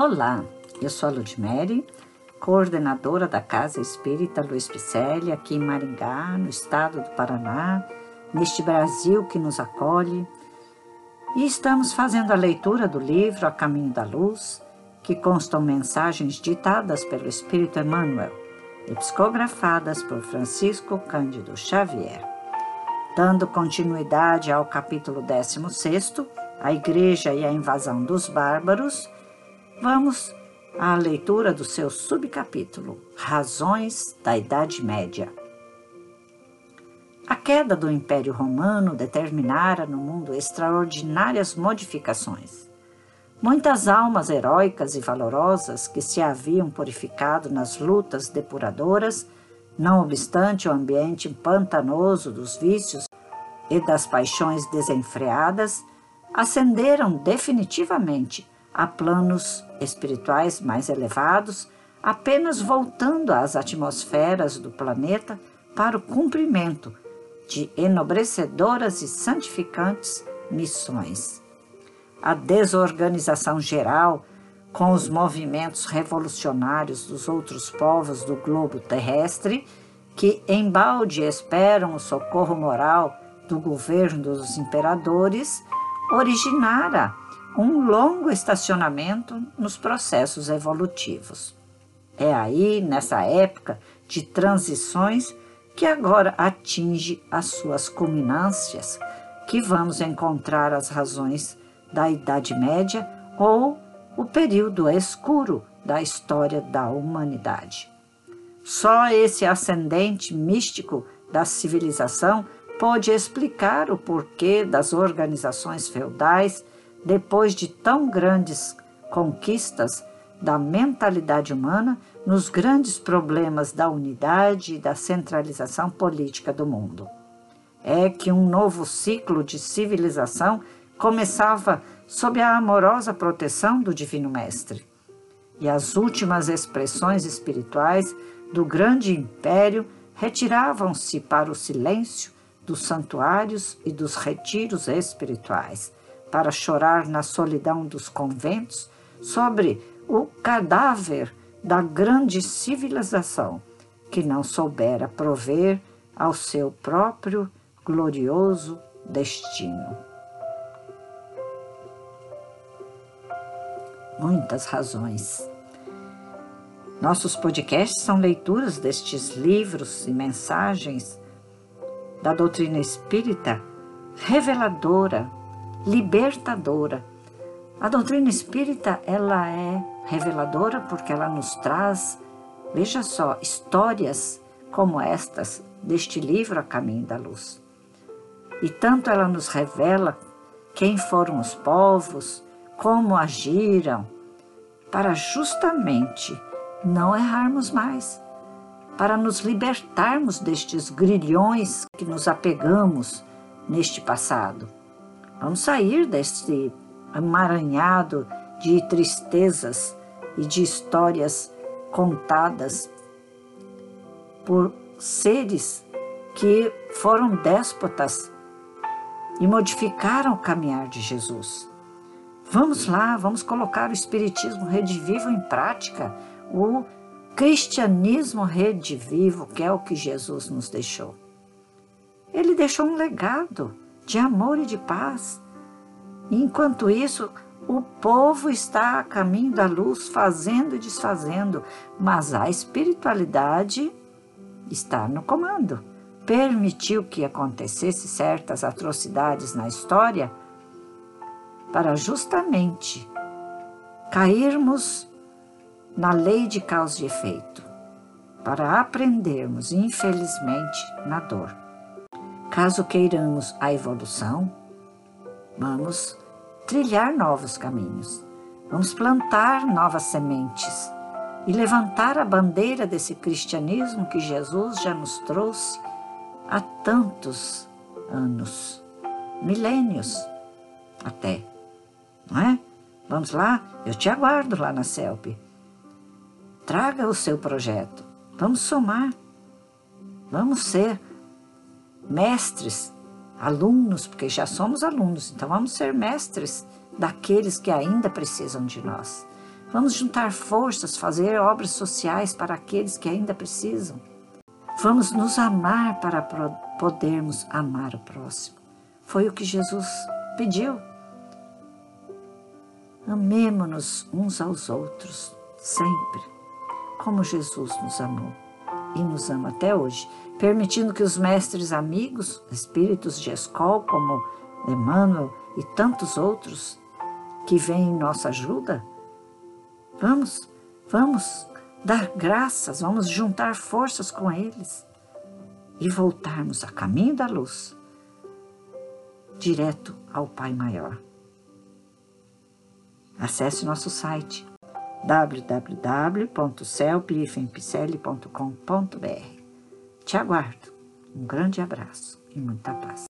Olá, eu sou a Ludmere, coordenadora da Casa Espírita Luiz Picelli, aqui em Maringá, no estado do Paraná, neste Brasil que nos acolhe. E estamos fazendo a leitura do livro A Caminho da Luz, que constam mensagens ditadas pelo Espírito Emmanuel e psicografadas por Francisco Cândido Xavier. Dando continuidade ao capítulo 16, A Igreja e a Invasão dos Bárbaros, vamos à leitura do seu subcapítulo, Razões da Idade Média. A queda do Império Romano determinara no mundo extraordinárias modificações. Muitas almas heróicas e valorosas que se haviam purificado nas lutas depuradoras, não obstante o ambiente pantanoso dos vícios e das paixões desenfreadas, ascenderam definitivamente a planos espirituais mais elevados, apenas voltando às atmosferas do planeta para o cumprimento de enobrecedoras e santificantes missões. A desorganização geral com os movimentos revolucionários dos outros povos do globo terrestre, que embalde esperam o socorro moral do governo dos imperadores, originara um longo estacionamento nos processos evolutivos. É aí, nessa época de transições, que agora atinge as suas culminâncias, que vamos encontrar as razões da Idade Média ou o período escuro da história da humanidade. Só esse ascendente místico da civilização pode explicar o porquê das organizações feudais, depois de tão grandes conquistas da mentalidade humana, nos grandes problemas da unidade e da centralização política do mundo. É que um novo ciclo de civilização começava sob a amorosa proteção do Divino Mestre. E as últimas expressões espirituais do grande império retiravam-se para o silêncio dos santuários e dos retiros espirituais, para chorar na solidão dos conventos sobre o cadáver da grande civilização que não soubera prover ao seu próprio glorioso destino. muitas razões. Nossos podcasts são leituras destes livros e mensagens da doutrina espírita reveladora, libertadora. A doutrina espírita, ela é reveladora porque ela nos traz, veja só, histórias como estas deste livro A Caminho da Luz. E tanto ela nos revela quem foram os povos, como agiram, para justamente não errarmos mais, para nos libertarmos destes grilhões que nos apegamos neste passado. Vamos sair deste emaranhado de tristezas e de histórias contadas por seres que foram déspotas e modificaram o caminhar de Jesus. Vamos lá, vamos colocar o Espiritismo redivivo em prática, o cristianismo redivivo, que é o que Jesus nos deixou. Ele deixou um legado de amor e de paz. Enquanto isso, o povo está a caminho da luz, fazendo e desfazendo, mas a espiritualidade está no comando. Permitiu que acontecesse certas atrocidades na história para justamente cairmos na lei de causa e efeito, para aprendermos, infelizmente, na dor. Caso queiramos a evolução, vamos trilhar novos caminhos, vamos plantar novas sementes e levantar a bandeira desse cristianismo que Jesus já nos trouxe há tantos anos, milênios até não é? Vamos lá? Eu te aguardo lá na CELP. Traga o seu projeto. Vamos somar. Vamos ser mestres, alunos, porque já somos alunos, então vamos ser mestres daqueles que ainda precisam de nós. Vamos juntar forças, fazer obras sociais para aqueles que ainda precisam. Vamos nos amar para podermos amar o próximo. Foi o que Jesus pediu. Amemo-nos uns aos outros, sempre, como Jesus nos amou e nos ama até hoje, permitindo que os mestres amigos, espíritos de escola como Emmanuel e tantos outros que vêm em nossa ajuda, Vamos, vamos dar graças, vamos juntar forças com eles e voltarmos a caminho da luz, direto ao Pai Maior. Acesse nosso site www.celpifempicele.com.br. Te aguardo. Um grande abraço e muita paz.